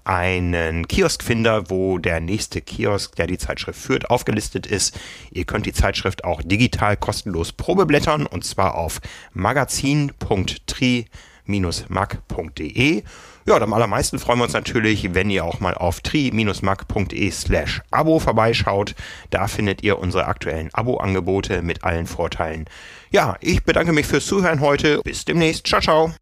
[SPEAKER 1] einen Kioskfinder, wo der nächste Kiosk, der die Zeitschrift führt, aufgelistet ist. Ihr könnt die Zeitschrift auch digital kostenlos probeblättern und zwar auf magazin.tri-mag.de. Ja, am allermeisten freuen wir uns natürlich, wenn ihr auch mal auf tri-mag.de slash Abo vorbeischaut. Da findet ihr unsere aktuellen Abo-Angebote mit allen Vorteilen. Ja, ich bedanke mich fürs Zuhören heute. Bis demnächst. Ciao, ciao.